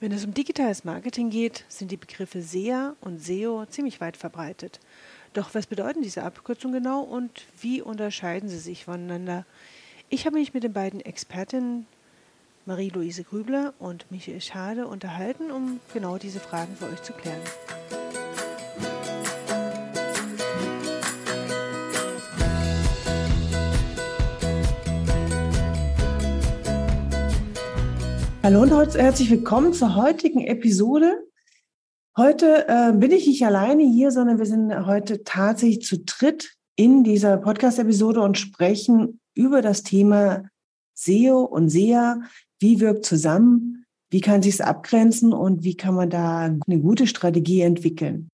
Wenn es um digitales Marketing geht, sind die Begriffe SEA und SEO ziemlich weit verbreitet. Doch was bedeuten diese Abkürzungen genau und wie unterscheiden sie sich voneinander? Ich habe mich mit den beiden Expertinnen Marie-Louise Grübler und Michael Schade unterhalten, um genau diese Fragen für euch zu klären. Hallo und herzlich willkommen zur heutigen Episode. Heute äh, bin ich nicht alleine hier, sondern wir sind heute tatsächlich zu dritt in dieser Podcast-Episode und sprechen über das Thema SEO und SEA. Wie wirkt zusammen? Wie kann sich abgrenzen und wie kann man da eine gute Strategie entwickeln?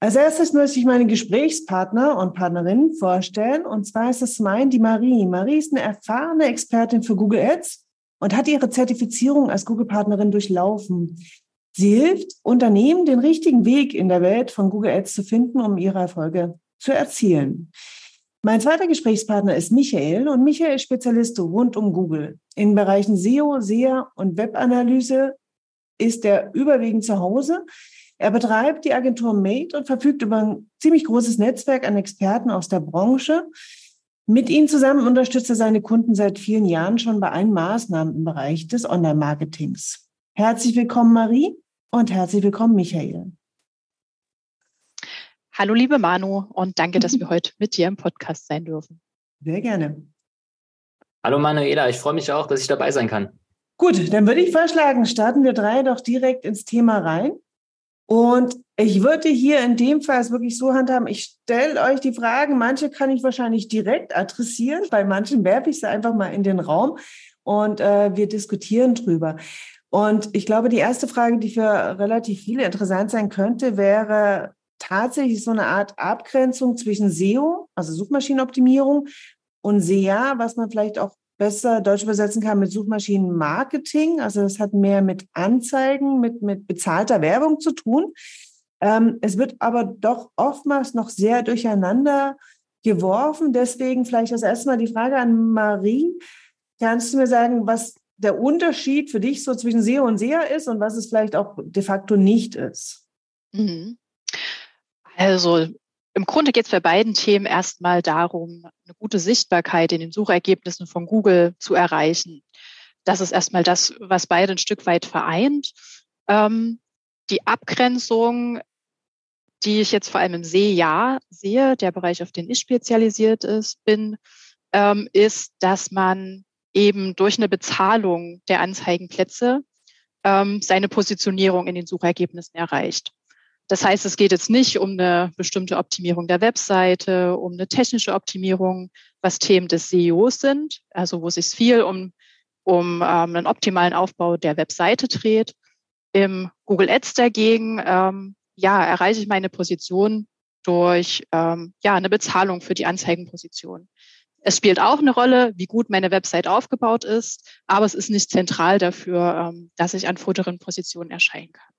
Als erstes möchte ich meine Gesprächspartner und Partnerinnen vorstellen. Und zwar ist es mein, die Marie. Marie ist eine erfahrene Expertin für Google Ads und hat ihre Zertifizierung als Google-Partnerin durchlaufen. Sie hilft Unternehmen, den richtigen Weg in der Welt von Google Ads zu finden, um ihre Erfolge zu erzielen. Mein zweiter Gesprächspartner ist Michael und Michael ist Spezialist rund um Google. In Bereichen SEO, SEA und Webanalyse ist er überwiegend zu Hause. Er betreibt die Agentur Made und verfügt über ein ziemlich großes Netzwerk an Experten aus der Branche. Mit Ihnen zusammen unterstützt er seine Kunden seit vielen Jahren schon bei allen Maßnahmen im Bereich des Online-Marketings. Herzlich willkommen, Marie, und herzlich willkommen, Michael. Hallo, liebe Manu, und danke, dass wir heute mit dir im Podcast sein dürfen. Sehr gerne. Hallo, Manuela, ich freue mich auch, dass ich dabei sein kann. Gut, dann würde ich vorschlagen, starten wir drei doch direkt ins Thema rein. Und ich würde hier in dem Fall es wirklich so handhaben, ich stelle euch die Fragen, manche kann ich wahrscheinlich direkt adressieren, bei manchen werfe ich sie einfach mal in den Raum und äh, wir diskutieren drüber. Und ich glaube, die erste Frage, die für relativ viele interessant sein könnte, wäre tatsächlich so eine Art Abgrenzung zwischen SEO, also Suchmaschinenoptimierung, und SEA, was man vielleicht auch besser deutsch übersetzen kann mit Suchmaschinenmarketing. Also das hat mehr mit Anzeigen, mit, mit bezahlter Werbung zu tun. Ähm, es wird aber doch oftmals noch sehr durcheinander geworfen. Deswegen vielleicht das erste Mal die Frage an Marie. Kannst du mir sagen, was der Unterschied für dich so zwischen SEO und SEA ist und was es vielleicht auch de facto nicht ist? Mhm. Also im Grunde geht es bei beiden Themen erstmal darum, eine gute Sichtbarkeit in den Suchergebnissen von Google zu erreichen. Das ist erstmal das, was beide ein Stück weit vereint. Ähm, die Abgrenzung, die ich jetzt vor allem im SEA sehe, der Bereich, auf den ich spezialisiert ist, bin, ähm, ist, dass man eben durch eine Bezahlung der Anzeigenplätze ähm, seine Positionierung in den Suchergebnissen erreicht. Das heißt, es geht jetzt nicht um eine bestimmte Optimierung der Webseite, um eine technische Optimierung, was Themen des SEOs sind, also wo es sich viel um, um ähm, einen optimalen Aufbau der Webseite dreht. Im Google Ads dagegen, ähm, ja, erreiche ich meine Position durch ähm, ja, eine Bezahlung für die Anzeigenposition. Es spielt auch eine Rolle, wie gut meine Website aufgebaut ist, aber es ist nicht zentral dafür, ähm, dass ich an vorderen Positionen erscheinen kann.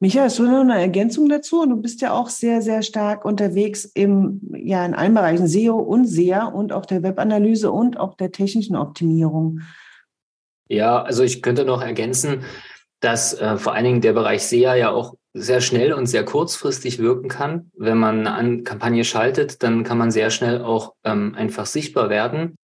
Michael, hast du noch eine Ergänzung dazu? du bist ja auch sehr, sehr stark unterwegs im, ja, in allen Bereichen SEO und SEA und auch der Webanalyse und auch der technischen Optimierung. Ja, also ich könnte noch ergänzen, dass äh, vor allen Dingen der Bereich SEA ja auch sehr schnell und sehr kurzfristig wirken kann. Wenn man eine Kampagne schaltet, dann kann man sehr schnell auch ähm, einfach sichtbar werden.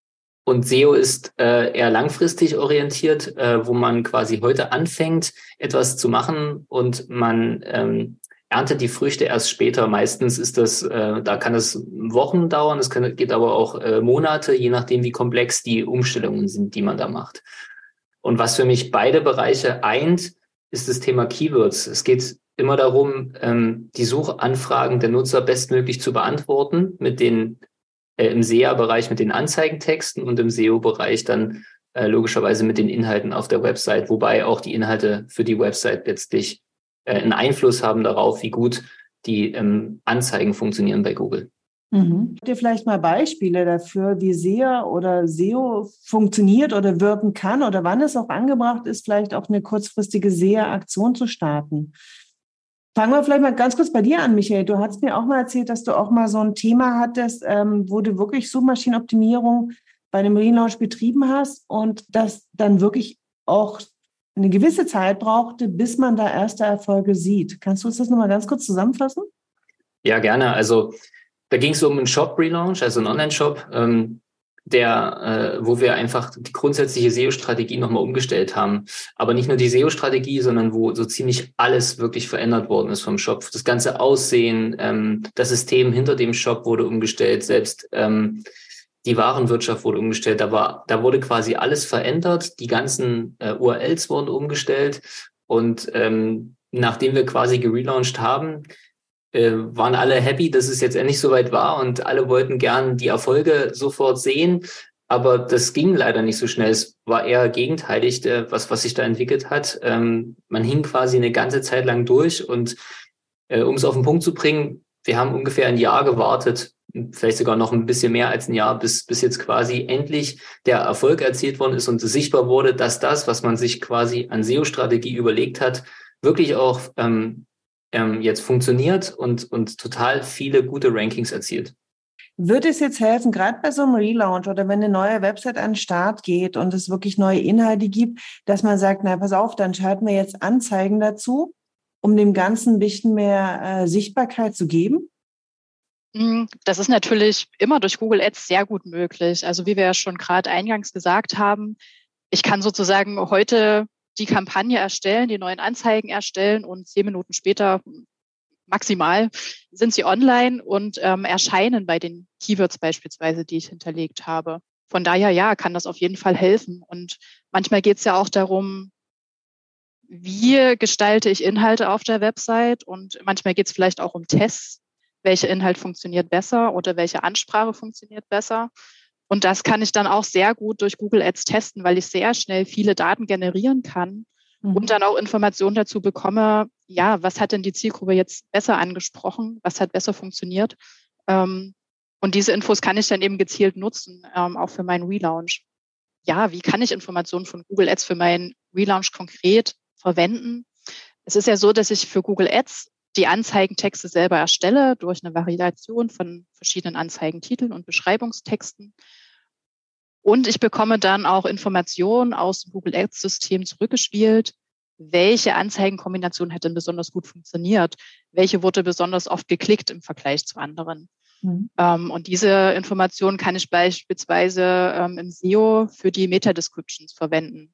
Und SEO ist äh, eher langfristig orientiert, äh, wo man quasi heute anfängt, etwas zu machen und man ähm, erntet die Früchte erst später. Meistens ist das, äh, da kann es Wochen dauern, es kann, geht aber auch äh, Monate, je nachdem, wie komplex die Umstellungen sind, die man da macht. Und was für mich beide Bereiche eint, ist das Thema Keywords. Es geht immer darum, ähm, die Suchanfragen der Nutzer bestmöglich zu beantworten mit den äh, im SEA-Bereich mit den Anzeigentexten und im SEO-Bereich dann äh, logischerweise mit den Inhalten auf der Website, wobei auch die Inhalte für die Website letztlich äh, einen Einfluss haben darauf, wie gut die ähm, Anzeigen funktionieren bei Google. Mhm. Habt ihr vielleicht mal Beispiele dafür, wie SEA oder SEO funktioniert oder wirken kann oder wann es auch angebracht ist, vielleicht auch eine kurzfristige SEA-Aktion zu starten? Fangen wir vielleicht mal ganz kurz bei dir an, Michael. Du hast mir auch mal erzählt, dass du auch mal so ein Thema hattest, ähm, wo du wirklich Suchmaschinenoptimierung bei einem Relaunch betrieben hast und das dann wirklich auch eine gewisse Zeit brauchte, bis man da erste Erfolge sieht. Kannst du uns das nochmal ganz kurz zusammenfassen? Ja, gerne. Also da ging es um einen Shop-Relaunch, also einen Online-Shop, ähm, der, äh, wo wir einfach die grundsätzliche SEO-Strategie nochmal umgestellt haben. Aber nicht nur die SEO-Strategie, sondern wo so ziemlich alles wirklich verändert worden ist vom Shop. Das ganze Aussehen, ähm, das System hinter dem Shop wurde umgestellt, selbst ähm, die Warenwirtschaft wurde umgestellt. Da war, da wurde quasi alles verändert. Die ganzen äh, URLs wurden umgestellt. Und ähm, nachdem wir quasi gelauncht haben, äh, waren alle happy, dass es jetzt endlich soweit war und alle wollten gern die Erfolge sofort sehen. Aber das ging leider nicht so schnell. Es war eher gegenteilig, äh, was, was sich da entwickelt hat. Ähm, man hing quasi eine ganze Zeit lang durch und äh, um es auf den Punkt zu bringen, wir haben ungefähr ein Jahr gewartet, vielleicht sogar noch ein bisschen mehr als ein Jahr, bis, bis jetzt quasi endlich der Erfolg erzielt worden ist und sichtbar wurde, dass das, was man sich quasi an SEO-Strategie überlegt hat, wirklich auch ähm, ähm, jetzt funktioniert und, und total viele gute Rankings erzielt. Würde es jetzt helfen, gerade bei so einem Relaunch oder wenn eine neue Website an den Start geht und es wirklich neue Inhalte gibt, dass man sagt, na pass auf, dann schalten wir jetzt Anzeigen dazu, um dem Ganzen ein bisschen mehr äh, Sichtbarkeit zu geben? Hm, das ist natürlich immer durch Google Ads sehr gut möglich. Also wie wir ja schon gerade eingangs gesagt haben, ich kann sozusagen heute die Kampagne erstellen, die neuen Anzeigen erstellen und zehn Minuten später maximal sind sie online und ähm, erscheinen bei den Keywords beispielsweise, die ich hinterlegt habe. Von daher, ja, kann das auf jeden Fall helfen. Und manchmal geht es ja auch darum, wie gestalte ich Inhalte auf der Website und manchmal geht es vielleicht auch um Tests, welcher Inhalt funktioniert besser oder welche Ansprache funktioniert besser. Und das kann ich dann auch sehr gut durch Google Ads testen, weil ich sehr schnell viele Daten generieren kann mhm. und dann auch Informationen dazu bekomme, ja, was hat denn die Zielgruppe jetzt besser angesprochen, was hat besser funktioniert. Ähm, und diese Infos kann ich dann eben gezielt nutzen, ähm, auch für meinen Relaunch. Ja, wie kann ich Informationen von Google Ads für meinen Relaunch konkret verwenden? Es ist ja so, dass ich für Google Ads die Anzeigentexte selber erstelle durch eine Variation von verschiedenen Anzeigentiteln und Beschreibungstexten. Und ich bekomme dann auch Informationen aus dem Google Ads System zurückgespielt. Welche Anzeigenkombination hätte besonders gut funktioniert? Welche wurde besonders oft geklickt im Vergleich zu anderen? Mhm. Ähm, und diese Informationen kann ich beispielsweise ähm, im SEO für die Meta-Descriptions verwenden.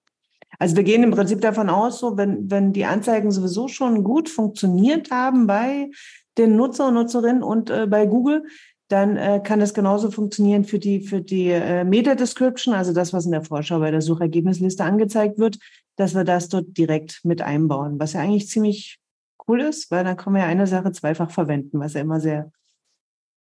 Also wir gehen im Prinzip davon aus, so wenn, wenn die Anzeigen sowieso schon gut funktioniert haben bei den Nutzer und Nutzerinnen und äh, bei Google, dann äh, kann das genauso funktionieren für die, für die äh, Meta-Description, also das, was in der Vorschau bei der Suchergebnisliste angezeigt wird, dass wir das dort direkt mit einbauen, was ja eigentlich ziemlich cool ist, weil dann kann man ja eine Sache zweifach verwenden, was ja immer sehr,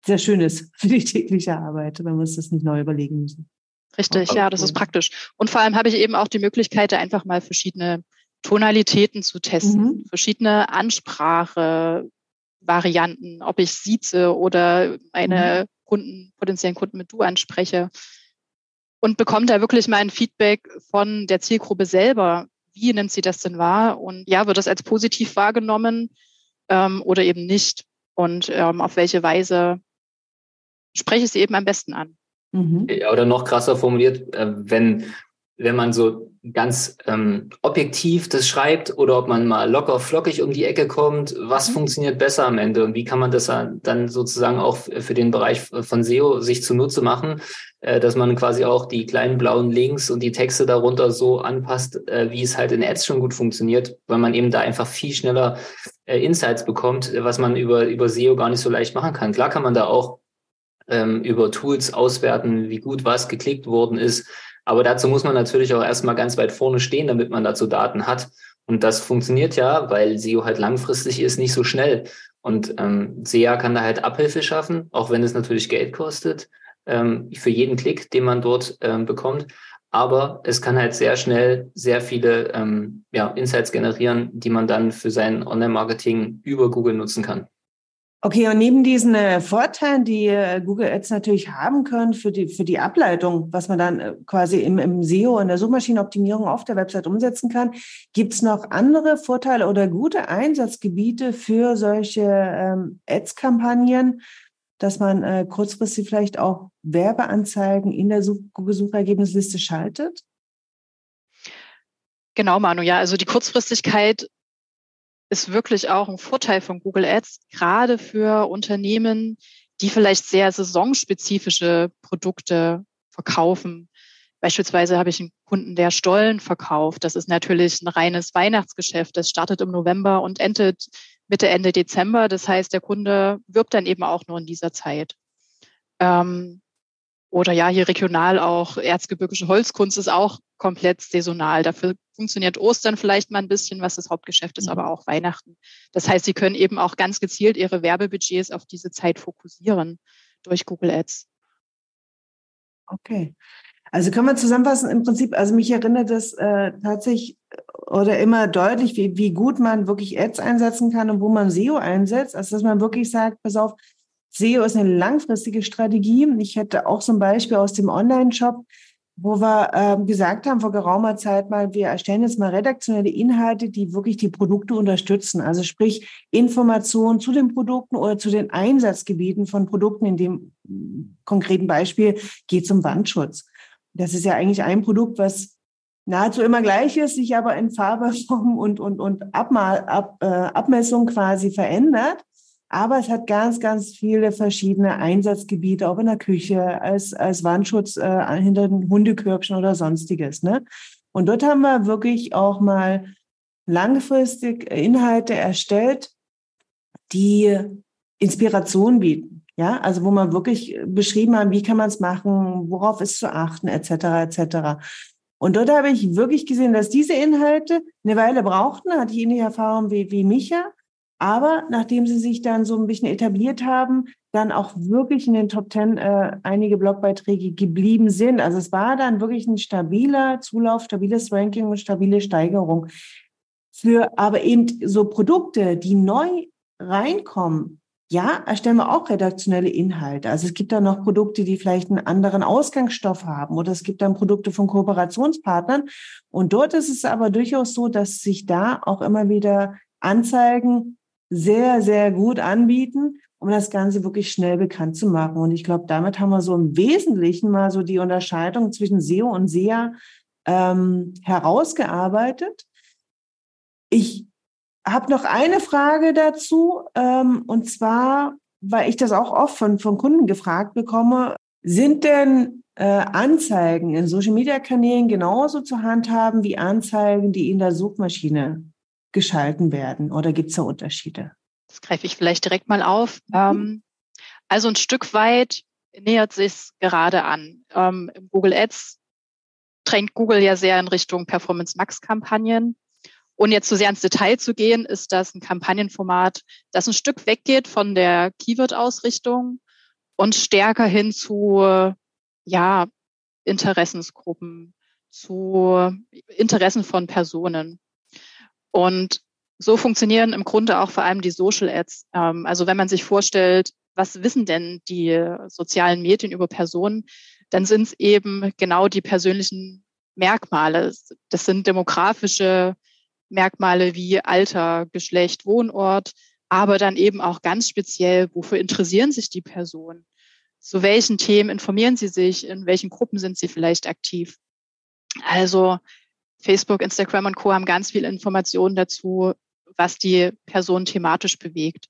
sehr schön ist für die tägliche Arbeit, wenn wir uns das nicht neu überlegen müssen. Richtig, ja, das ist praktisch. Und vor allem habe ich eben auch die Möglichkeit, einfach mal verschiedene Tonalitäten zu testen, mhm. verschiedene Ansprache, Varianten, ob ich sieze oder meine mhm. Kunden, potenziellen Kunden mit du anspreche und bekomme da wirklich mal ein Feedback von der Zielgruppe selber. Wie nimmt sie das denn wahr? Und ja, wird das als positiv wahrgenommen ähm, oder eben nicht? Und ähm, auf welche Weise spreche ich sie eben am besten an? Mhm. Oder noch krasser formuliert, äh, wenn wenn man so ganz ähm, objektiv das schreibt oder ob man mal locker flockig um die Ecke kommt, was mhm. funktioniert besser am Ende und wie kann man das dann sozusagen auch für den Bereich von SEO sich zunutze machen, äh, dass man quasi auch die kleinen blauen Links und die Texte darunter so anpasst, äh, wie es halt in Ads schon gut funktioniert, weil man eben da einfach viel schneller äh, Insights bekommt, was man über, über SEO gar nicht so leicht machen kann. Klar kann man da auch ähm, über Tools auswerten, wie gut was geklickt worden ist, aber dazu muss man natürlich auch erstmal ganz weit vorne stehen, damit man dazu Daten hat. Und das funktioniert ja, weil SEO halt langfristig ist, nicht so schnell. Und ähm, SEA kann da halt Abhilfe schaffen, auch wenn es natürlich Geld kostet, ähm, für jeden Klick, den man dort ähm, bekommt. Aber es kann halt sehr schnell sehr viele ähm, ja, Insights generieren, die man dann für sein Online-Marketing über Google nutzen kann. Okay, und neben diesen äh, Vorteilen, die äh, Google Ads natürlich haben können für die, für die Ableitung, was man dann äh, quasi im, im SEO, in der Suchmaschinenoptimierung auf der Website umsetzen kann, gibt es noch andere Vorteile oder gute Einsatzgebiete für solche ähm, Ads-Kampagnen, dass man kurzfristig vielleicht auch Werbeanzeigen in der Such Google-Suchergebnisliste schaltet? Genau, Manu, ja. Also die Kurzfristigkeit ist wirklich auch ein Vorteil von Google Ads, gerade für Unternehmen, die vielleicht sehr saisonspezifische Produkte verkaufen. Beispielsweise habe ich einen Kunden, der Stollen verkauft. Das ist natürlich ein reines Weihnachtsgeschäft. Das startet im November und endet Mitte, Ende Dezember. Das heißt, der Kunde wirbt dann eben auch nur in dieser Zeit. Ähm, oder ja, hier regional auch erzgebirgische Holzkunst ist auch komplett saisonal. Dafür funktioniert Ostern vielleicht mal ein bisschen, was das Hauptgeschäft ist, mhm. aber auch Weihnachten. Das heißt, Sie können eben auch ganz gezielt Ihre Werbebudgets auf diese Zeit fokussieren durch Google Ads. Okay. Also kann man zusammenfassen, im Prinzip, also mich erinnert das äh, tatsächlich oder immer deutlich, wie, wie gut man wirklich Ads einsetzen kann und wo man SEO einsetzt. Also dass man wirklich sagt, pass auf, SEO ist eine langfristige Strategie. Ich hätte auch so ein Beispiel aus dem Online-Shop, wo wir äh, gesagt haben vor geraumer Zeit mal, wir erstellen jetzt mal redaktionelle Inhalte, die wirklich die Produkte unterstützen. Also sprich Informationen zu den Produkten oder zu den Einsatzgebieten von Produkten. In dem konkreten Beispiel geht es um Wandschutz. Das ist ja eigentlich ein Produkt, was nahezu immer gleich ist, sich aber in Farbe, Form und, und, und Abmal, Ab, äh, Abmessung quasi verändert. Aber es hat ganz, ganz viele verschiedene Einsatzgebiete, auch in der Küche, als, als Wandschutz äh, hinter den Hundekörbchen oder sonstiges. Ne? Und dort haben wir wirklich auch mal langfristig Inhalte erstellt, die Inspiration bieten. Ja, also wo man wirklich beschrieben hat, wie kann man es machen, worauf ist zu achten, etc. etc. Und dort habe ich wirklich gesehen, dass diese Inhalte eine Weile brauchten, hatte ich ähnliche Erfahrungen wie, wie Micha, aber nachdem sie sich dann so ein bisschen etabliert haben, dann auch wirklich in den Top Ten äh, einige Blogbeiträge geblieben sind. Also es war dann wirklich ein stabiler Zulauf, stabiles Ranking und stabile Steigerung. Für aber eben so Produkte, die neu reinkommen, ja, erstellen wir auch redaktionelle Inhalte. Also es gibt da noch Produkte, die vielleicht einen anderen Ausgangsstoff haben oder es gibt dann Produkte von Kooperationspartnern. Und dort ist es aber durchaus so, dass sich da auch immer wieder Anzeigen sehr, sehr gut anbieten, um das Ganze wirklich schnell bekannt zu machen. Und ich glaube, damit haben wir so im Wesentlichen mal so die Unterscheidung zwischen SEO und SEA ähm, herausgearbeitet. Ich habe noch eine Frage dazu, ähm, und zwar, weil ich das auch oft von, von Kunden gefragt bekomme, sind denn äh, Anzeigen in Social-Media-Kanälen genauso zu handhaben wie Anzeigen, die in der Suchmaschine geschalten werden? Oder gibt es da Unterschiede? Das greife ich vielleicht direkt mal auf. Mhm. Ähm, also ein Stück weit nähert sich es gerade an. Ähm, Google Ads drängt Google ja sehr in Richtung Performance Max Kampagnen. Und jetzt zu so sehr ins Detail zu gehen, ist das ein Kampagnenformat, das ein Stück weggeht von der Keyword-Ausrichtung und stärker hin zu, ja, Interessensgruppen, zu Interessen von Personen. Und so funktionieren im Grunde auch vor allem die Social Ads. Ähm, also wenn man sich vorstellt, was wissen denn die sozialen Medien über Personen, dann sind es eben genau die persönlichen Merkmale. Das sind demografische Merkmale wie Alter, Geschlecht, Wohnort, aber dann eben auch ganz speziell, wofür interessieren sich die Personen? Zu welchen Themen informieren sie sich? In welchen Gruppen sind sie vielleicht aktiv? Also Facebook, Instagram und Co. haben ganz viel Informationen dazu, was die Person thematisch bewegt.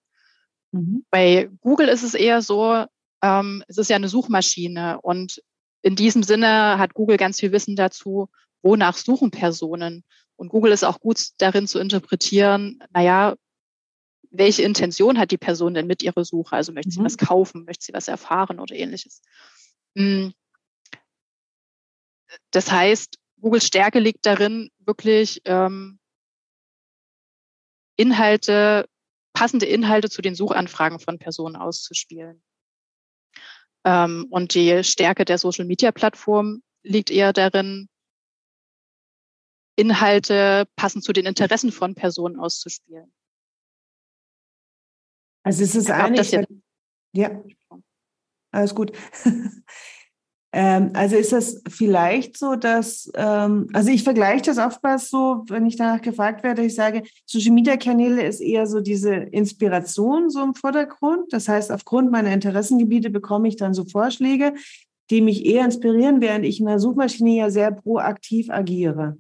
Mhm. Bei Google ist es eher so, ähm, es ist ja eine Suchmaschine und in diesem Sinne hat Google ganz viel Wissen dazu, wonach suchen Personen. Und Google ist auch gut darin zu interpretieren, naja, welche Intention hat die Person denn mit ihrer Suche? Also möchte sie mhm. was kaufen, möchte sie was erfahren oder ähnliches. Hm. Das heißt, Googles Stärke liegt darin, wirklich ähm, Inhalte, passende Inhalte zu den Suchanfragen von Personen auszuspielen. Ähm, und die Stärke der Social-Media-Plattform liegt eher darin, Inhalte passend zu den Interessen von Personen auszuspielen. Also es ist eigentlich, ja, alles gut. Ähm, also ist das vielleicht so, dass, ähm, also ich vergleiche das oftmals so, wenn ich danach gefragt werde, ich sage, Social Media Kanäle ist eher so diese Inspiration so im Vordergrund. Das heißt, aufgrund meiner Interessengebiete bekomme ich dann so Vorschläge, die mich eher inspirieren, während ich in der Suchmaschine ja sehr proaktiv agiere.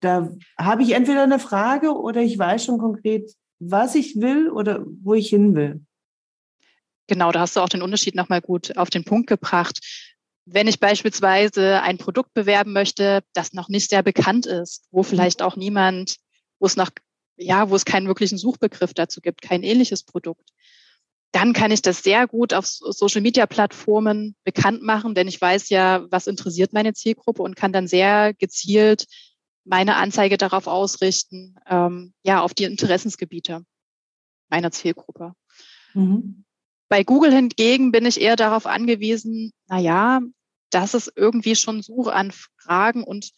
da habe ich entweder eine Frage oder ich weiß schon konkret, was ich will oder wo ich hin will. Genau, da hast du auch den Unterschied nochmal gut auf den Punkt gebracht. Wenn ich beispielsweise ein Produkt bewerben möchte, das noch nicht sehr bekannt ist, wo vielleicht auch niemand, wo es noch, ja, wo es keinen wirklichen Suchbegriff dazu gibt, kein ähnliches Produkt, dann kann ich das sehr gut auf Social Media Plattformen bekannt machen, denn ich weiß ja, was interessiert meine Zielgruppe und kann dann sehr gezielt meine Anzeige darauf ausrichten, ähm, ja, auf die Interessensgebiete meiner Zielgruppe. Mhm. Bei Google hingegen bin ich eher darauf angewiesen, na ja, dass es irgendwie schon Suchanfragen und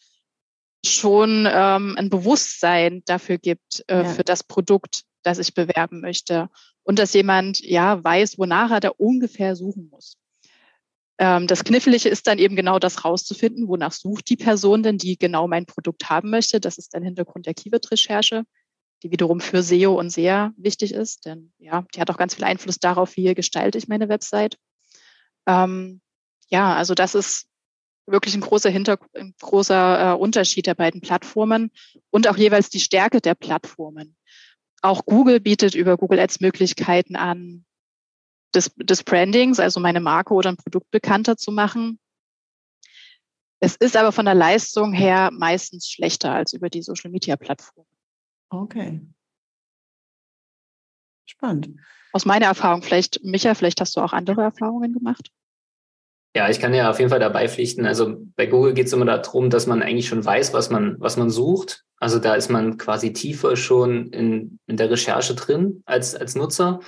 schon ähm, ein Bewusstsein dafür gibt, äh, ja. für das Produkt, das ich bewerben möchte. Und dass jemand ja weiß, wonach er da ungefähr suchen muss. Ähm, das Knifflige ist dann eben genau das rauszufinden, wonach sucht die Person denn, die genau mein Produkt haben möchte. Das ist dann Hintergrund der Keyword-Recherche die wiederum für SEO und sehr wichtig ist, denn ja, die hat auch ganz viel Einfluss darauf, wie gestalte ich meine Website. Ähm, ja, also das ist wirklich ein großer, Hinter ein großer äh, Unterschied der beiden Plattformen und auch jeweils die Stärke der Plattformen. Auch Google bietet über Google Ads Möglichkeiten an, des, des Brandings, also meine Marke oder ein Produkt bekannter zu machen. Es ist aber von der Leistung her meistens schlechter als über die Social Media Plattform. Okay. Spannend. Aus meiner Erfahrung, vielleicht, Micha, vielleicht hast du auch andere Erfahrungen gemacht? Ja, ich kann ja auf jeden Fall dabei pflichten. Also bei Google geht es immer darum, dass man eigentlich schon weiß, was man, was man sucht. Also da ist man quasi tiefer schon in, in der Recherche drin als, als Nutzer,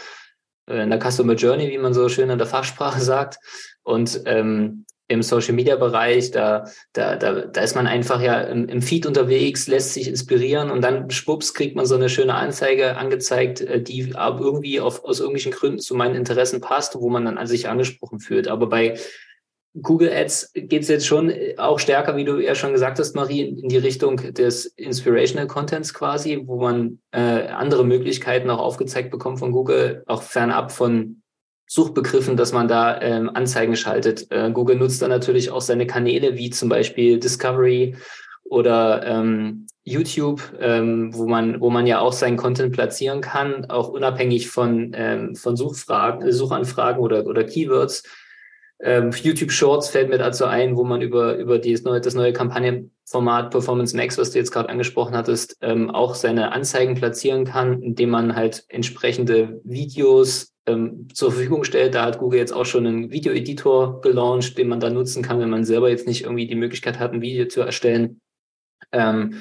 äh, in der Customer Journey, wie man so schön in der Fachsprache sagt. Und ähm, im Social Media Bereich, da, da, da, da ist man einfach ja im, im Feed unterwegs, lässt sich inspirieren und dann schwupps kriegt man so eine schöne Anzeige angezeigt, äh, die irgendwie auf, aus irgendwelchen Gründen zu meinen Interessen passt, wo man dann an sich angesprochen fühlt. Aber bei Google Ads geht es jetzt schon auch stärker, wie du ja schon gesagt hast, Marie, in die Richtung des Inspirational Contents quasi, wo man äh, andere Möglichkeiten auch aufgezeigt bekommt von Google, auch fernab von Suchbegriffen, dass man da ähm, Anzeigen schaltet. Äh, Google nutzt dann natürlich auch seine Kanäle wie zum Beispiel Discovery oder ähm, YouTube, ähm, wo man wo man ja auch seinen Content platzieren kann, auch unabhängig von ähm, von Suchfragen, Suchanfragen oder oder Keywords. Ähm, YouTube Shorts fällt mir dazu ein, wo man über über dieses neue, das neue Kampagnenformat Performance Max, was du jetzt gerade angesprochen hattest, ähm, auch seine Anzeigen platzieren kann, indem man halt entsprechende Videos ähm, zur Verfügung stellt. Da hat Google jetzt auch schon einen Video-Editor gelauncht, den man da nutzen kann, wenn man selber jetzt nicht irgendwie die Möglichkeit hat, ein Video zu erstellen. Ähm,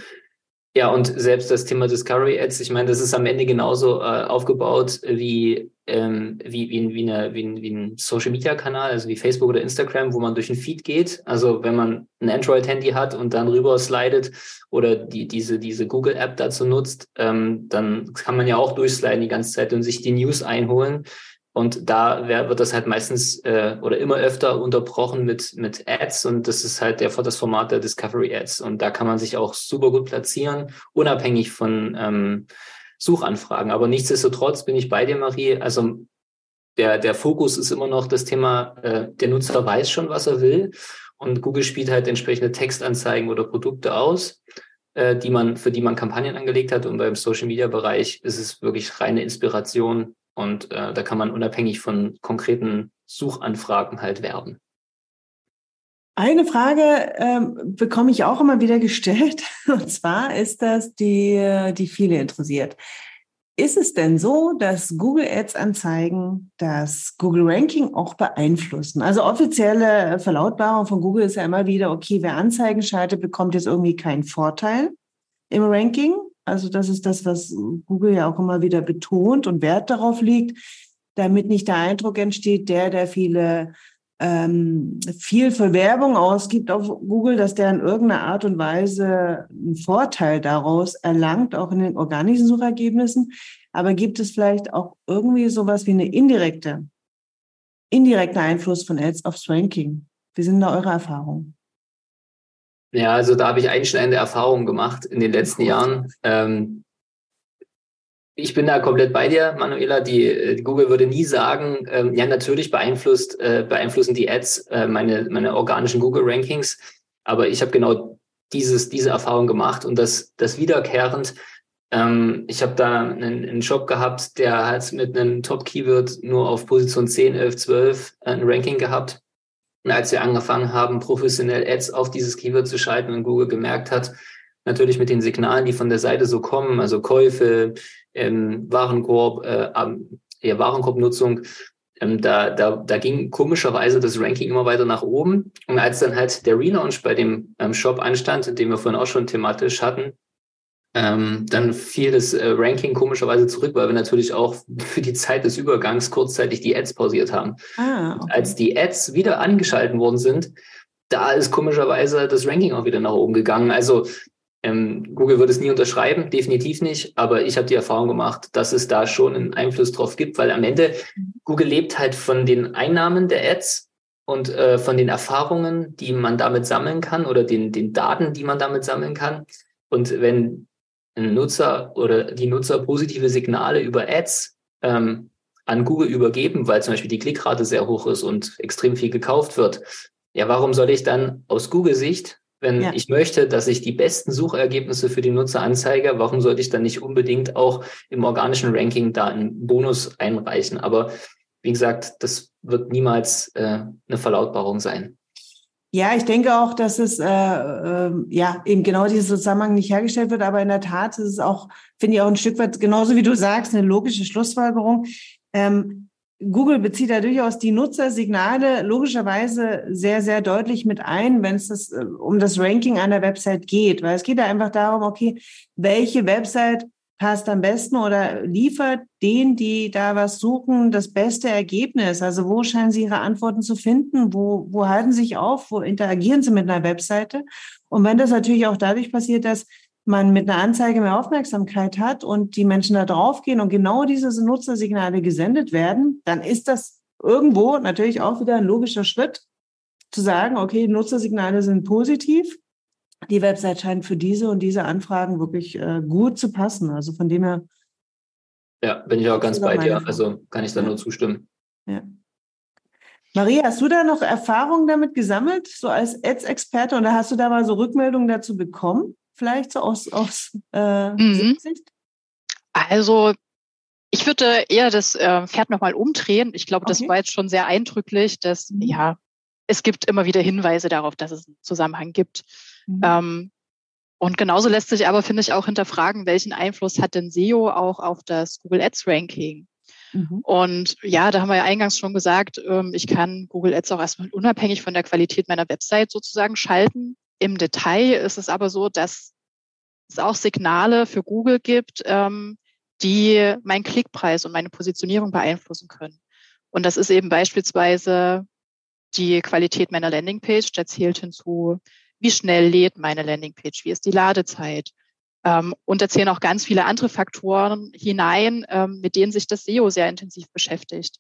ja, und selbst das Thema Discovery Ads, ich meine, das ist am Ende genauso äh, aufgebaut wie, ähm, wie, wie, wie, eine, wie, ein, wie ein Social Media Kanal, also wie Facebook oder Instagram, wo man durch ein Feed geht. Also wenn man ein Android-Handy hat und dann rüber slidet oder die, diese, diese Google App dazu nutzt, ähm, dann kann man ja auch durchsliden die ganze Zeit und sich die News einholen. Und da wird das halt meistens äh, oder immer öfter unterbrochen mit, mit Ads und das ist halt der, das Format der Discovery Ads. Und da kann man sich auch super gut platzieren, unabhängig von ähm, Suchanfragen. Aber nichtsdestotrotz bin ich bei dir, Marie. Also der, der Fokus ist immer noch das Thema, äh, der Nutzer weiß schon, was er will. Und Google spielt halt entsprechende Textanzeigen oder Produkte aus, äh, die man, für die man Kampagnen angelegt hat. Und beim Social Media Bereich ist es wirklich reine Inspiration und äh, da kann man unabhängig von konkreten Suchanfragen halt werben. Eine Frage ähm, bekomme ich auch immer wieder gestellt. Und zwar ist das, die, die viele interessiert. Ist es denn so, dass Google Ads Anzeigen das Google Ranking auch beeinflussen? Also offizielle Verlautbarung von Google ist ja immer wieder, okay, wer Anzeigen schaltet, bekommt jetzt irgendwie keinen Vorteil im Ranking. Also das ist das, was Google ja auch immer wieder betont und Wert darauf legt, damit nicht der Eindruck entsteht, der, der viele ähm, viel für Werbung ausgibt auf Google, dass der in irgendeiner Art und Weise einen Vorteil daraus erlangt, auch in den organischen Suchergebnissen. Aber gibt es vielleicht auch irgendwie sowas wie eine indirekte, indirekter Einfluss von Ads aufs Ranking? Wie sind da eure Erfahrungen? Ja, also da habe ich einschneidende Erfahrungen gemacht in den letzten Jahren. Ähm, ich bin da komplett bei dir, Manuela. Die, äh, die Google würde nie sagen, ähm, ja, natürlich beeinflusst, äh, beeinflussen die Ads äh, meine, meine organischen Google-Rankings. Aber ich habe genau dieses, diese Erfahrung gemacht und das, das wiederkehrend. Ähm, ich habe da einen, einen Shop gehabt, der hat mit einem Top-Keyword nur auf Position 10, 11, 12 ein Ranking gehabt. Und als wir angefangen haben, professionell Ads auf dieses Keyword zu schalten und Google gemerkt hat, natürlich mit den Signalen, die von der Seite so kommen, also Käufe, ähm, Warenkorb, äh, ja, Warenkorbnutzung, ähm, da, da, da ging komischerweise das Ranking immer weiter nach oben. Und als dann halt der Relaunch bei dem ähm, Shop anstand, den wir vorhin auch schon thematisch hatten, ähm, dann fiel das äh, Ranking komischerweise zurück, weil wir natürlich auch für die Zeit des Übergangs kurzzeitig die Ads pausiert haben. Ah, okay. Als die Ads wieder angeschalten worden sind, da ist komischerweise das Ranking auch wieder nach oben gegangen. Also ähm, Google würde es nie unterschreiben, definitiv nicht, aber ich habe die Erfahrung gemacht, dass es da schon einen Einfluss drauf gibt, weil am Ende. Google lebt halt von den Einnahmen der Ads und äh, von den Erfahrungen, die man damit sammeln kann oder den, den Daten, die man damit sammeln kann. Und wenn Nutzer oder die Nutzer positive Signale über Ads ähm, an Google übergeben, weil zum Beispiel die Klickrate sehr hoch ist und extrem viel gekauft wird. Ja, warum soll ich dann aus Google-Sicht, wenn ja. ich möchte, dass ich die besten Suchergebnisse für die Nutzer anzeige, warum sollte ich dann nicht unbedingt auch im organischen Ranking da einen Bonus einreichen? Aber wie gesagt, das wird niemals äh, eine Verlautbarung sein. Ja, ich denke auch, dass es äh, äh, ja eben genau dieser Zusammenhang nicht hergestellt wird, aber in der Tat ist es auch, finde ich auch ein Stück weit, genauso wie du sagst, eine logische Schlussfolgerung. Ähm, Google bezieht da durchaus die Nutzersignale logischerweise sehr, sehr deutlich mit ein, wenn es das, äh, um das Ranking einer Website geht. Weil es geht da einfach darum, okay, welche Website passt am besten oder liefert denen, die da was suchen, das beste Ergebnis? Also wo scheinen sie ihre Antworten zu finden? Wo, wo halten sie sich auf? Wo interagieren sie mit einer Webseite? Und wenn das natürlich auch dadurch passiert, dass man mit einer Anzeige mehr Aufmerksamkeit hat und die Menschen da draufgehen und genau diese Nutzersignale gesendet werden, dann ist das irgendwo natürlich auch wieder ein logischer Schritt zu sagen, okay, Nutzersignale sind positiv die Website scheint für diese und diese Anfragen wirklich äh, gut zu passen. Also von dem her. Ja, bin ich auch ganz bei dir. Also kann ich da ja. nur zustimmen. Ja. Maria, hast du da noch Erfahrungen damit gesammelt, so als Ads-Experte? Oder hast du da mal so Rückmeldungen dazu bekommen? Vielleicht so aus, aus äh, mhm. Sicht? Also ich würde eher das äh, Pferd nochmal umdrehen. Ich glaube, okay. das war jetzt schon sehr eindrücklich, dass mhm. ja, es gibt immer wieder Hinweise darauf, dass es einen Zusammenhang gibt. Mhm. Ähm, und genauso lässt sich aber, finde ich, auch hinterfragen, welchen Einfluss hat denn SEO auch auf das Google Ads Ranking? Mhm. Und ja, da haben wir ja eingangs schon gesagt, ähm, ich kann Google Ads auch erstmal unabhängig von der Qualität meiner Website sozusagen schalten. Im Detail ist es aber so, dass es auch Signale für Google gibt, ähm, die meinen Klickpreis und meine Positionierung beeinflussen können. Und das ist eben beispielsweise die Qualität meiner Landingpage. Da zählt hinzu wie schnell lädt meine Landingpage, wie ist die Ladezeit. Ähm, und da zählen auch ganz viele andere Faktoren hinein, ähm, mit denen sich das SEO sehr intensiv beschäftigt.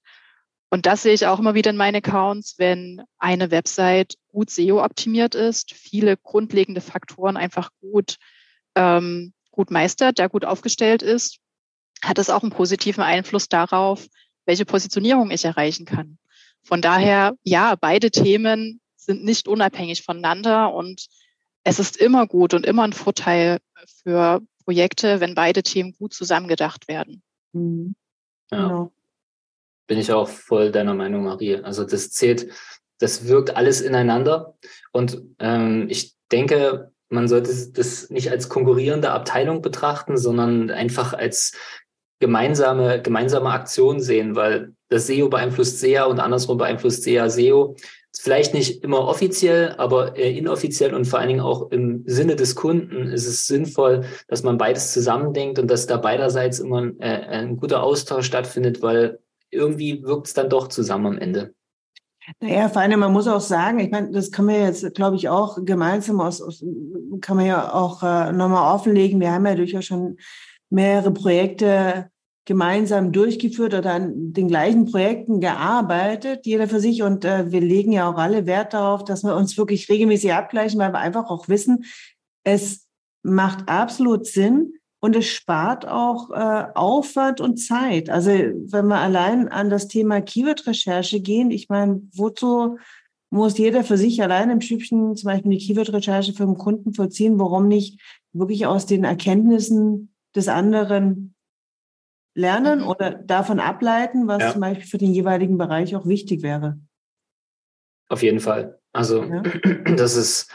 Und das sehe ich auch immer wieder in meinen Accounts, wenn eine Website gut SEO optimiert ist, viele grundlegende Faktoren einfach gut, ähm, gut meistert, da gut aufgestellt ist, hat es auch einen positiven Einfluss darauf, welche Positionierung ich erreichen kann. Von daher, ja, beide Themen sind nicht unabhängig voneinander und es ist immer gut und immer ein Vorteil für Projekte, wenn beide Themen gut zusammengedacht werden. Mhm. Ja. Genau. Bin ich auch voll deiner Meinung, Marie. Also das zählt, das wirkt alles ineinander. Und ähm, ich denke, man sollte das nicht als konkurrierende Abteilung betrachten, sondern einfach als gemeinsame, gemeinsame Aktion sehen, weil das SEO beeinflusst SEA und andersrum beeinflusst SEA SEO. Vielleicht nicht immer offiziell, aber inoffiziell und vor allen Dingen auch im Sinne des Kunden ist es sinnvoll, dass man beides zusammendenkt und dass da beiderseits immer ein, äh, ein guter Austausch stattfindet, weil irgendwie wirkt es dann doch zusammen am Ende. Naja, vor allem, man muss auch sagen, ich meine, das kann man jetzt, glaube ich, auch gemeinsam aus, aus kann man ja auch äh, nochmal offenlegen. Wir haben ja durchaus schon mehrere Projekte gemeinsam durchgeführt oder an den gleichen Projekten gearbeitet, jeder für sich. Und äh, wir legen ja auch alle Wert darauf, dass wir uns wirklich regelmäßig abgleichen, weil wir einfach auch wissen, es macht absolut Sinn und es spart auch äh, Aufwand und Zeit. Also wenn wir allein an das Thema Keyword-Recherche gehen, ich meine, wozu muss jeder für sich allein im Stübchen zum Beispiel die Keyword-Recherche für einen Kunden vollziehen, warum nicht wirklich aus den Erkenntnissen des anderen lernen mhm. oder davon ableiten, was ja. zum Beispiel für den jeweiligen Bereich auch wichtig wäre. Auf jeden Fall. Also ja. das ist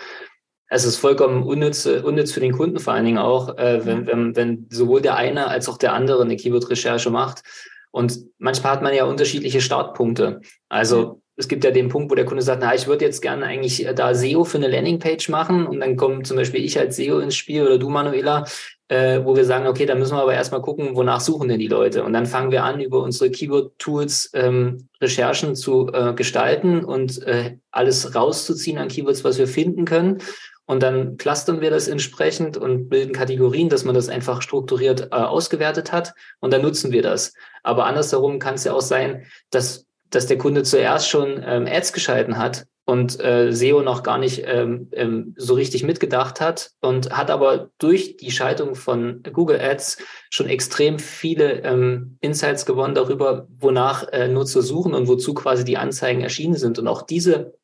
es ist vollkommen unnütz, unnütz für den Kunden vor allen Dingen auch, äh, wenn, wenn, wenn sowohl der eine als auch der andere eine Keyword-Recherche macht. Und manchmal hat man ja unterschiedliche Startpunkte. Also es gibt ja den Punkt, wo der Kunde sagt, na, ich würde jetzt gerne eigentlich da SEO für eine Landingpage machen und dann kommt zum Beispiel ich als SEO ins Spiel oder du, Manuela, äh, wo wir sagen, okay, da müssen wir aber erstmal gucken, wonach suchen denn die Leute? Und dann fangen wir an, über unsere Keyword-Tools ähm, Recherchen zu äh, gestalten und äh, alles rauszuziehen an Keywords, was wir finden können. Und dann clustern wir das entsprechend und bilden Kategorien, dass man das einfach strukturiert äh, ausgewertet hat. Und dann nutzen wir das. Aber andersherum kann es ja auch sein, dass, dass der Kunde zuerst schon ähm, Ads geschalten hat und äh, SEO noch gar nicht ähm, ähm, so richtig mitgedacht hat und hat aber durch die Schaltung von Google Ads schon extrem viele ähm, Insights gewonnen darüber, wonach äh, Nutzer suchen und wozu quasi die Anzeigen erschienen sind. Und auch diese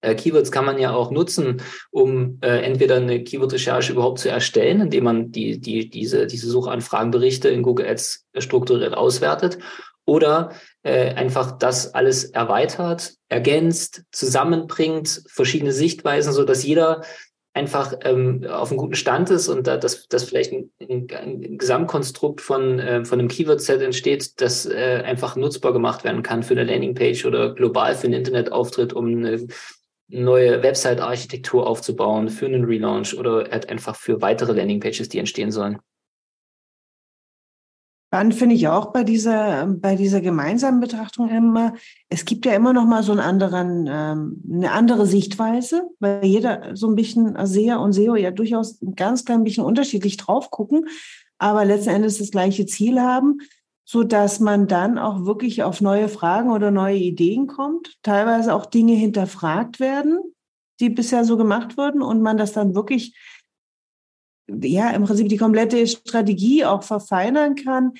äh, Keywords kann man ja auch nutzen, um äh, entweder eine Keyword-Recherche überhaupt zu erstellen, indem man die, die, diese, diese Suchanfragenberichte in Google Ads strukturiert auswertet oder äh, einfach das alles erweitert, ergänzt, zusammenbringt, verschiedene Sichtweisen, so dass jeder einfach ähm, auf einem guten Stand ist und da, dass, dass vielleicht ein, ein, Gesamtkonstrukt von, äh, von einem Keyword-Set entsteht, das äh, einfach nutzbar gemacht werden kann für eine Landingpage oder global für einen Internetauftritt, um eine neue Website-Architektur aufzubauen, für einen Relaunch oder halt einfach für weitere Landingpages, die entstehen sollen. Spannend finde ich auch bei dieser, bei dieser gemeinsamen Betrachtung immer, es gibt ja immer noch mal so einen anderen, ähm, eine andere Sichtweise, weil jeder so ein bisschen SEA und SEO ja durchaus ein ganz klein bisschen unterschiedlich drauf gucken, aber letzten Endes das gleiche Ziel haben, so dass man dann auch wirklich auf neue Fragen oder neue Ideen kommt, teilweise auch Dinge hinterfragt werden, die bisher so gemacht wurden und man das dann wirklich ja, im Prinzip die komplette Strategie auch verfeinern kann,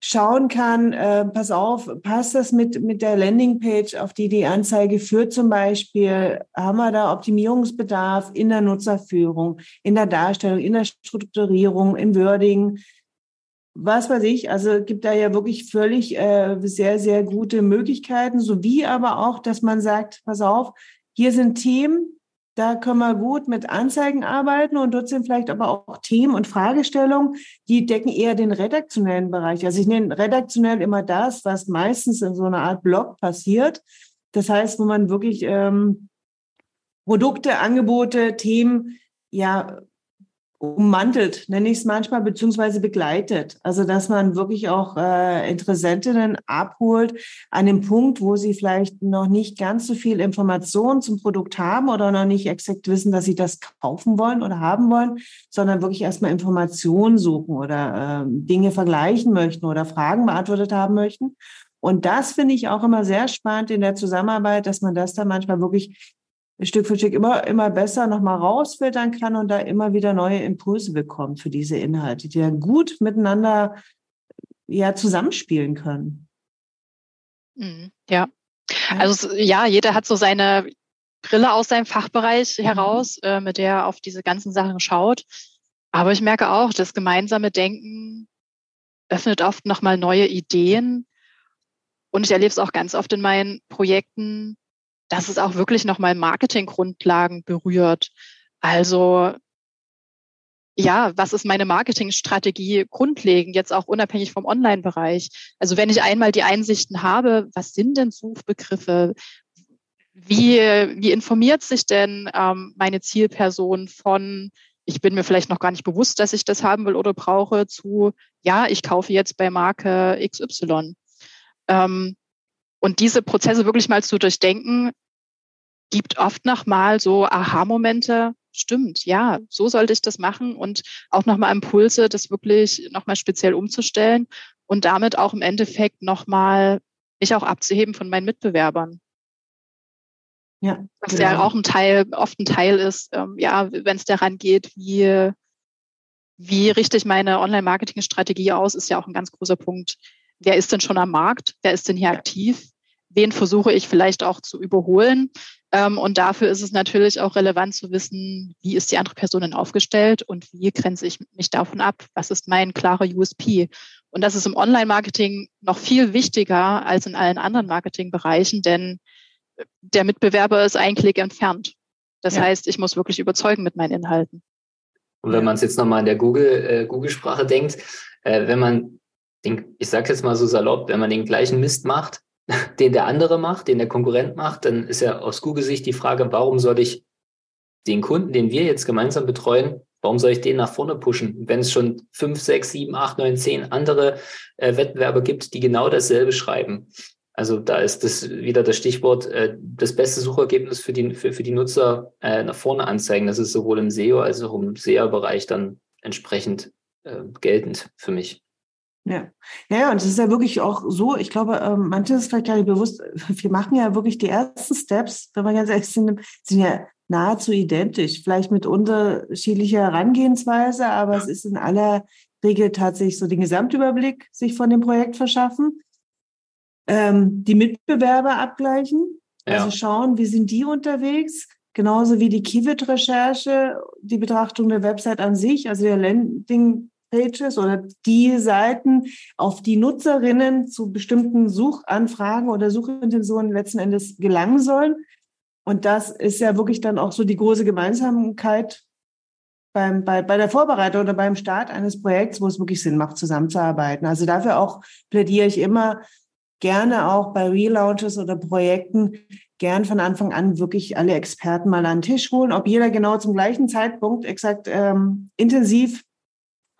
schauen kann, äh, pass auf, passt das mit, mit der Landingpage, auf die die Anzeige führt zum Beispiel? Haben wir da Optimierungsbedarf in der Nutzerführung, in der Darstellung, in der Strukturierung, im Wording? Was weiß ich, also gibt da ja wirklich völlig äh, sehr, sehr gute Möglichkeiten, sowie aber auch, dass man sagt, pass auf, hier sind Themen, da können wir gut mit Anzeigen arbeiten und dort sind vielleicht aber auch Themen und Fragestellungen, die decken eher den redaktionellen Bereich. Also ich nenne redaktionell immer das, was meistens in so einer Art Blog passiert. Das heißt, wo man wirklich ähm, Produkte, Angebote, Themen ja ummantelt, nenne ich es manchmal, beziehungsweise begleitet. Also dass man wirklich auch äh, Interessentinnen abholt an dem Punkt, wo sie vielleicht noch nicht ganz so viel Informationen zum Produkt haben oder noch nicht exakt wissen, dass sie das kaufen wollen oder haben wollen, sondern wirklich erstmal Informationen suchen oder äh, Dinge vergleichen möchten oder Fragen beantwortet haben möchten. Und das finde ich auch immer sehr spannend in der Zusammenarbeit, dass man das dann manchmal wirklich Stück für Stück immer, immer besser nochmal rausfiltern kann und da immer wieder neue Impulse bekommt für diese Inhalte, die dann gut miteinander ja zusammenspielen können. Mhm, ja. Also ja, jeder hat so seine Brille aus seinem Fachbereich mhm. heraus, mhm. äh, mit der er auf diese ganzen Sachen schaut. Aber ich merke auch, das gemeinsame Denken öffnet oft nochmal neue Ideen. Und ich erlebe es auch ganz oft in meinen Projekten, dass es auch wirklich nochmal Marketinggrundlagen berührt. Also ja, was ist meine Marketingstrategie grundlegend, jetzt auch unabhängig vom Online-Bereich? Also wenn ich einmal die Einsichten habe, was sind denn Suchbegriffe? Wie, wie informiert sich denn ähm, meine Zielperson von, ich bin mir vielleicht noch gar nicht bewusst, dass ich das haben will oder brauche, zu, ja, ich kaufe jetzt bei Marke XY. Ähm, und diese Prozesse wirklich mal zu durchdenken, gibt oft nochmal so Aha-Momente. Stimmt, ja, so sollte ich das machen und auch nochmal Impulse, das wirklich nochmal speziell umzustellen und damit auch im Endeffekt nochmal mich auch abzuheben von meinen Mitbewerbern. Ja. Was genau. ja auch ein Teil, oft ein Teil ist, ähm, ja, wenn es daran geht, wie, wie richte ich meine Online-Marketing-Strategie aus, ist ja auch ein ganz großer Punkt. Wer ist denn schon am Markt? Wer ist denn hier aktiv? Wen versuche ich vielleicht auch zu überholen. Ähm, und dafür ist es natürlich auch relevant zu wissen, wie ist die andere Person denn aufgestellt und wie grenze ich mich davon ab? Was ist mein klarer USP? Und das ist im Online-Marketing noch viel wichtiger als in allen anderen Marketingbereichen, denn der Mitbewerber ist ein Klick entfernt. Das ja. heißt, ich muss wirklich überzeugen mit meinen Inhalten. Und wenn man es jetzt nochmal in der Google, äh, Google-Sprache denkt, äh, wenn man den, ich sage jetzt mal so salopp, wenn man den gleichen Mist macht, den der andere macht, den der Konkurrent macht, dann ist ja aus Google-Sicht die Frage, warum soll ich den Kunden, den wir jetzt gemeinsam betreuen, warum soll ich den nach vorne pushen, wenn es schon fünf, sechs, sieben, acht, neun, zehn andere äh, Wettbewerber gibt, die genau dasselbe schreiben. Also da ist das wieder das Stichwort, äh, das beste Suchergebnis für die, für, für die Nutzer äh, nach vorne anzeigen. Das ist sowohl im SEO als auch im SEA-Bereich dann entsprechend äh, geltend für mich. Ja, ja, und es ist ja wirklich auch so, ich glaube, ähm, manches ist vielleicht gar nicht bewusst, wir machen ja wirklich die ersten Steps, wenn man ganz ehrlich sind, sind ja nahezu identisch, vielleicht mit unterschiedlicher Herangehensweise, aber es ist in aller Regel tatsächlich so den Gesamtüberblick sich von dem Projekt verschaffen, ähm, die Mitbewerber abgleichen, ja. also schauen, wie sind die unterwegs, genauso wie die Keyword-Recherche, die Betrachtung der Website an sich, also der Landing Pages oder die Seiten, auf die Nutzerinnen zu bestimmten Suchanfragen oder Suchintentionen letzten Endes gelangen sollen. Und das ist ja wirklich dann auch so die große Gemeinsamkeit beim, bei, bei der Vorbereitung oder beim Start eines Projekts, wo es wirklich Sinn macht, zusammenzuarbeiten. Also dafür auch plädiere ich immer gerne auch bei Relaunches oder Projekten gern von Anfang an wirklich alle Experten mal an den Tisch holen, ob jeder genau zum gleichen Zeitpunkt exakt ähm, intensiv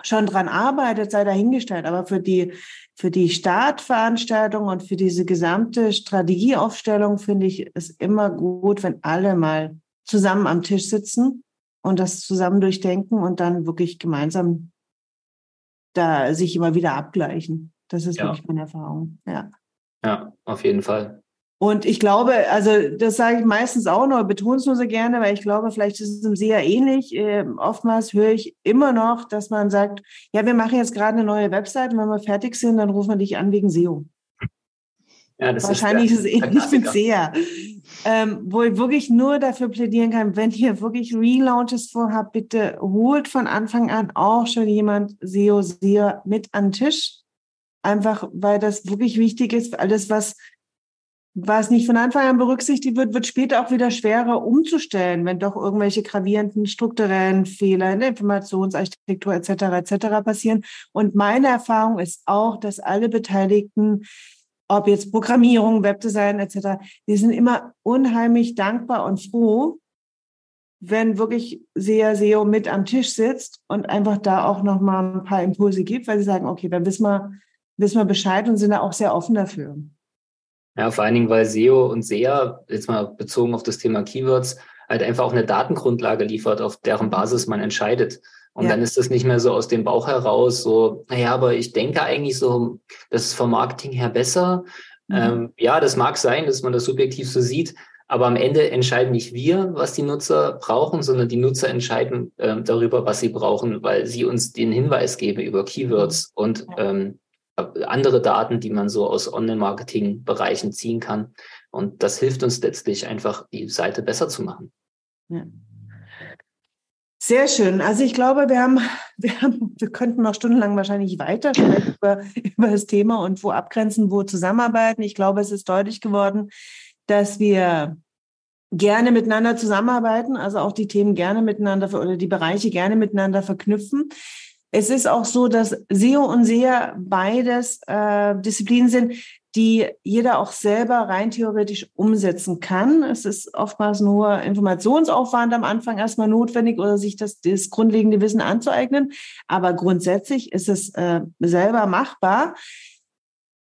schon dran arbeitet, sei dahingestellt. Aber für die, für die Startveranstaltung und für diese gesamte Strategieaufstellung finde ich es immer gut, wenn alle mal zusammen am Tisch sitzen und das zusammen durchdenken und dann wirklich gemeinsam da sich immer wieder abgleichen. Das ist ja. wirklich meine Erfahrung. Ja. Ja, auf jeden Fall. Und ich glaube, also das sage ich meistens auch noch, betone es nur so gerne, weil ich glaube, vielleicht ist es im sehr ähnlich. Äh, oftmals höre ich immer noch, dass man sagt, ja, wir machen jetzt gerade eine neue Website und wenn wir fertig sind, dann rufen wir dich an wegen SEO. Ja, das Wahrscheinlich ist, der, ist es ähnlich mit SEA. Ähm, wo ich wirklich nur dafür plädieren kann, wenn ihr wirklich Relaunches vorhabt, bitte holt von Anfang an auch schon jemand SEO, SEA mit an den Tisch. Einfach, weil das wirklich wichtig ist, alles, was was nicht von Anfang an berücksichtigt wird, wird später auch wieder schwerer umzustellen, wenn doch irgendwelche gravierenden strukturellen Fehler in der Informationsarchitektur etc. etc. passieren. Und meine Erfahrung ist auch, dass alle Beteiligten, ob jetzt Programmierung, Webdesign etc., die sind immer unheimlich dankbar und froh, wenn wirklich sehr SEO mit am Tisch sitzt und einfach da auch noch mal ein paar Impulse gibt, weil sie sagen, okay, dann wissen wir, wissen wir Bescheid und sind da auch sehr offen dafür. Ja, vor allen Dingen, weil SEO und SEA, jetzt mal bezogen auf das Thema Keywords, halt einfach auch eine Datengrundlage liefert, auf deren Basis man entscheidet. Und ja. dann ist das nicht mehr so aus dem Bauch heraus, so, naja, aber ich denke eigentlich so, das ist vom Marketing her besser. Mhm. Ähm, ja, das mag sein, dass man das subjektiv so sieht, aber am Ende entscheiden nicht wir, was die Nutzer brauchen, sondern die Nutzer entscheiden ähm, darüber, was sie brauchen, weil sie uns den Hinweis geben über Keywords. Und ähm, andere Daten, die man so aus Online-Marketing-Bereichen ziehen kann. Und das hilft uns letztlich einfach, die Seite besser zu machen. Ja. Sehr schön. Also ich glaube, wir haben, wir haben, wir könnten noch stundenlang wahrscheinlich weiter über, über das Thema und wo abgrenzen, wo zusammenarbeiten. Ich glaube, es ist deutlich geworden, dass wir gerne miteinander zusammenarbeiten, also auch die Themen gerne miteinander oder die Bereiche gerne miteinander verknüpfen. Es ist auch so, dass SEO und SEA beides äh, Disziplinen sind, die jeder auch selber rein theoretisch umsetzen kann. Es ist oftmals nur Informationsaufwand am Anfang erstmal notwendig oder sich das, das grundlegende Wissen anzueignen. Aber grundsätzlich ist es äh, selber machbar.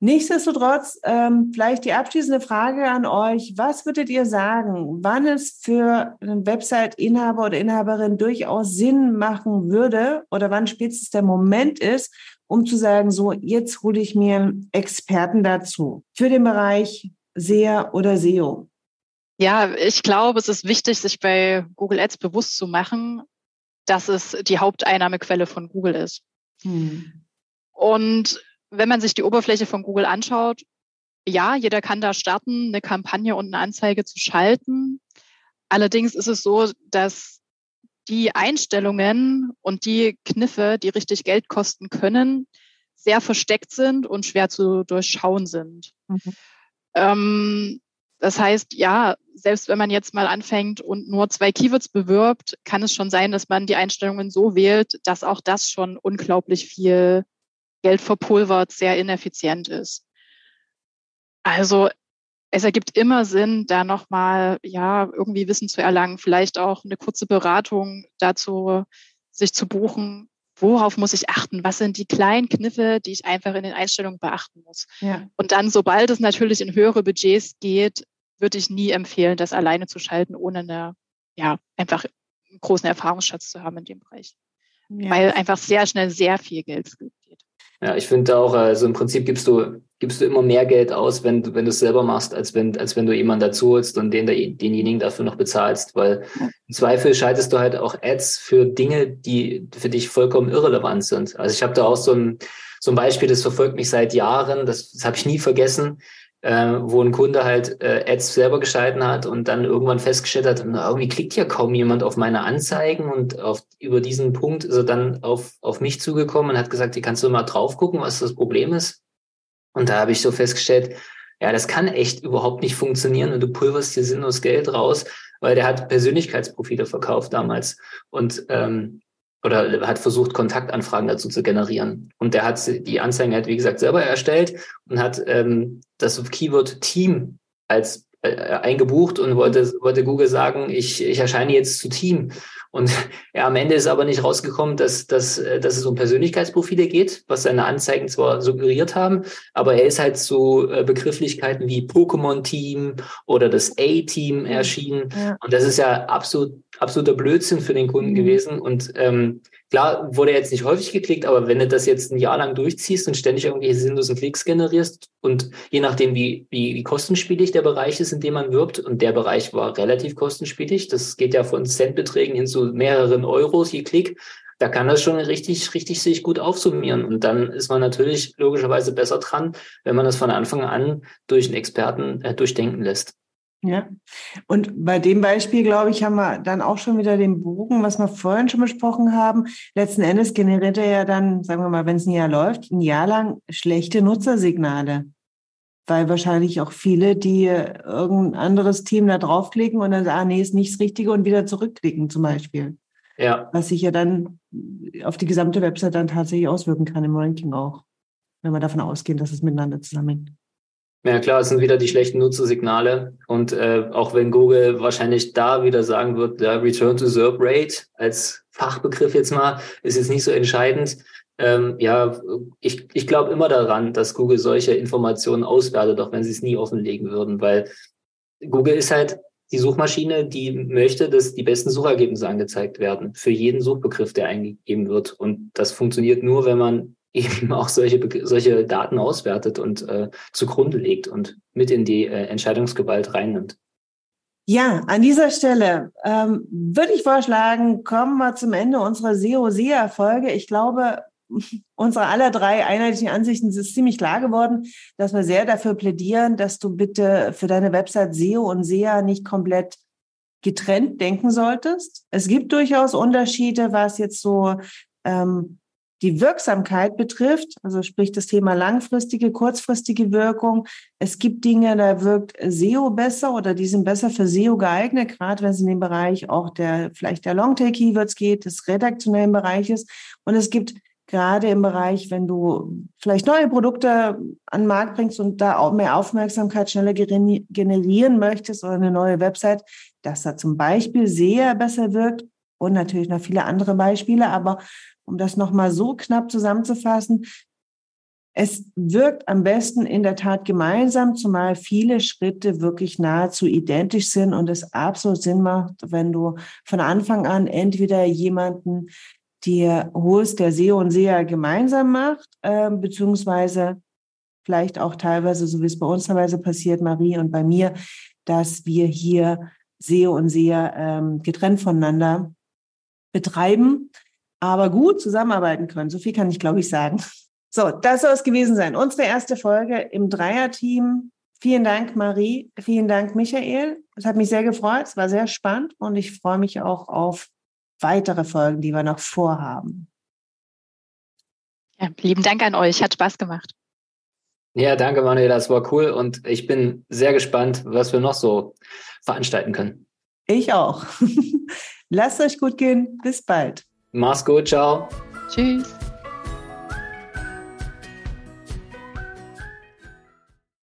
Nichtsdestotrotz, ähm, vielleicht die abschließende Frage an euch. Was würdet ihr sagen, wann es für einen Website-Inhaber oder Inhaberin durchaus Sinn machen würde oder wann spätestens der Moment ist, um zu sagen, so, jetzt hole ich mir Experten dazu für den Bereich SEA oder SEO? Ja, ich glaube, es ist wichtig, sich bei Google Ads bewusst zu machen, dass es die Haupteinnahmequelle von Google ist. Hm. Und wenn man sich die Oberfläche von Google anschaut, ja, jeder kann da starten, eine Kampagne und eine Anzeige zu schalten. Allerdings ist es so, dass die Einstellungen und die Kniffe, die richtig Geld kosten können, sehr versteckt sind und schwer zu durchschauen sind. Mhm. Ähm, das heißt, ja, selbst wenn man jetzt mal anfängt und nur zwei Keywords bewirbt, kann es schon sein, dass man die Einstellungen so wählt, dass auch das schon unglaublich viel Geld verpulvert, sehr ineffizient ist. Also es ergibt immer Sinn, da nochmal ja irgendwie Wissen zu erlangen, vielleicht auch eine kurze Beratung dazu sich zu buchen, worauf muss ich achten? Was sind die kleinen Kniffe, die ich einfach in den Einstellungen beachten muss? Ja. Und dann, sobald es natürlich in höhere Budgets geht, würde ich nie empfehlen, das alleine zu schalten, ohne eine, ja, einfach einen großen Erfahrungsschatz zu haben in dem Bereich. Ja. Weil einfach sehr schnell sehr viel Geld geht. Ja, ich finde auch, also im Prinzip gibst du, gibst du immer mehr Geld aus, wenn du, wenn du es selber machst, als wenn, als wenn du jemanden dazu holst und den, denjenigen dafür noch bezahlst, weil im Zweifel schaltest du halt auch Ads für Dinge, die für dich vollkommen irrelevant sind. Also ich habe da auch so ein, so ein Beispiel, das verfolgt mich seit Jahren, das, das habe ich nie vergessen äh, wo ein Kunde halt äh, Ads selber geschalten hat und dann irgendwann festgestellt hat, na, irgendwie klickt ja kaum jemand auf meine Anzeigen und auf, über diesen Punkt ist er dann auf, auf mich zugekommen und hat gesagt, hier kannst du mal drauf gucken, was das Problem ist. Und da habe ich so festgestellt, ja, das kann echt überhaupt nicht funktionieren und du pulverst hier sinnlos Geld raus, weil der hat Persönlichkeitsprofile verkauft damals. Und ähm, oder hat versucht, Kontaktanfragen dazu zu generieren. Und der hat die Anzeigen halt, wie gesagt, selber erstellt und hat ähm, das Keyword Team als äh, eingebucht und wollte, wollte Google sagen, ich, ich erscheine jetzt zu Team. Und ja, am Ende ist aber nicht rausgekommen, dass, dass, äh, dass es um Persönlichkeitsprofile geht, was seine Anzeigen zwar suggeriert haben, aber er ist halt zu äh, Begrifflichkeiten wie Pokémon-Team oder das A-Team mhm. erschienen. Ja. Und das ist ja absolut, absoluter Blödsinn für den Kunden mhm. gewesen. Und ähm, Klar, wurde jetzt nicht häufig geklickt, aber wenn du das jetzt ein Jahr lang durchziehst und ständig irgendwelche sinnlosen Klicks generierst und je nachdem, wie, wie, wie kostenspielig der Bereich ist, in dem man wirbt, und der Bereich war relativ kostenspielig, das geht ja von Centbeträgen hin zu mehreren Euros je Klick, da kann das schon richtig, richtig sich gut aufsummieren. Und dann ist man natürlich logischerweise besser dran, wenn man das von Anfang an durch einen Experten äh, durchdenken lässt. Ja, und bei dem Beispiel, glaube ich, haben wir dann auch schon wieder den Bogen, was wir vorhin schon besprochen haben. Letzten Endes generiert er ja dann, sagen wir mal, wenn es ein Jahr läuft, ein Jahr lang schlechte Nutzersignale. Weil wahrscheinlich auch viele, die irgendein anderes Team da draufklicken und dann sagen, ah, nee, ist nicht das Richtige und wieder zurückklicken zum Beispiel. Ja. Was sich ja dann auf die gesamte Website dann tatsächlich auswirken kann im Ranking auch, wenn wir davon ausgehen, dass es miteinander zusammenhängt. Ja klar, es sind wieder die schlechten Nutzersignale. Und äh, auch wenn Google wahrscheinlich da wieder sagen wird, der Return to SERP Rate als Fachbegriff jetzt mal, ist jetzt nicht so entscheidend. Ähm, ja, ich, ich glaube immer daran, dass Google solche Informationen auswertet, auch wenn sie es nie offenlegen würden, weil Google ist halt die Suchmaschine, die möchte, dass die besten Suchergebnisse angezeigt werden für jeden Suchbegriff, der eingegeben wird. Und das funktioniert nur, wenn man eben auch solche, solche Daten auswertet und äh, zugrunde legt und mit in die äh, Entscheidungsgewalt reinnimmt. Ja, an dieser Stelle ähm, würde ich vorschlagen, kommen wir zum Ende unserer SEO-SEA-Folge. Ich glaube, unsere aller drei einheitlichen Ansichten ist ziemlich klar geworden, dass wir sehr dafür plädieren, dass du bitte für deine Website SEO und SEA nicht komplett getrennt denken solltest. Es gibt durchaus Unterschiede, was jetzt so ähm, die Wirksamkeit betrifft, also sprich das Thema langfristige, kurzfristige Wirkung. Es gibt Dinge, da wirkt SEO besser oder die sind besser für SEO geeignet, gerade wenn es in den Bereich auch der, vielleicht der Longtail-Keywords geht, des redaktionellen Bereiches. Und es gibt gerade im Bereich, wenn du vielleicht neue Produkte an den Markt bringst und da auch mehr Aufmerksamkeit schneller generieren möchtest oder eine neue Website, dass da zum Beispiel sehr besser wirkt und natürlich noch viele andere Beispiele. Aber um das nochmal so knapp zusammenzufassen, es wirkt am besten in der Tat gemeinsam, zumal viele Schritte wirklich nahezu identisch sind und es absolut Sinn macht, wenn du von Anfang an entweder jemanden dir holst, der SEO und SEA gemeinsam macht, äh, beziehungsweise vielleicht auch teilweise, so wie es bei uns teilweise passiert, Marie und bei mir, dass wir hier SEO und SEA ähm, getrennt voneinander betreiben, aber gut zusammenarbeiten können. So viel kann ich, glaube ich, sagen. So, das soll es gewesen sein. Unsere erste Folge im Dreierteam Vielen Dank, Marie. Vielen Dank, Michael. Es hat mich sehr gefreut. Es war sehr spannend und ich freue mich auch auf weitere Folgen, die wir noch vorhaben. Ja, lieben Dank an euch. Hat Spaß gemacht. Ja, danke, Manuela. Das war cool und ich bin sehr gespannt, was wir noch so veranstalten können. Ich auch. Lasst euch gut gehen. Bis bald. Mach's gut. Ciao. Tschüss.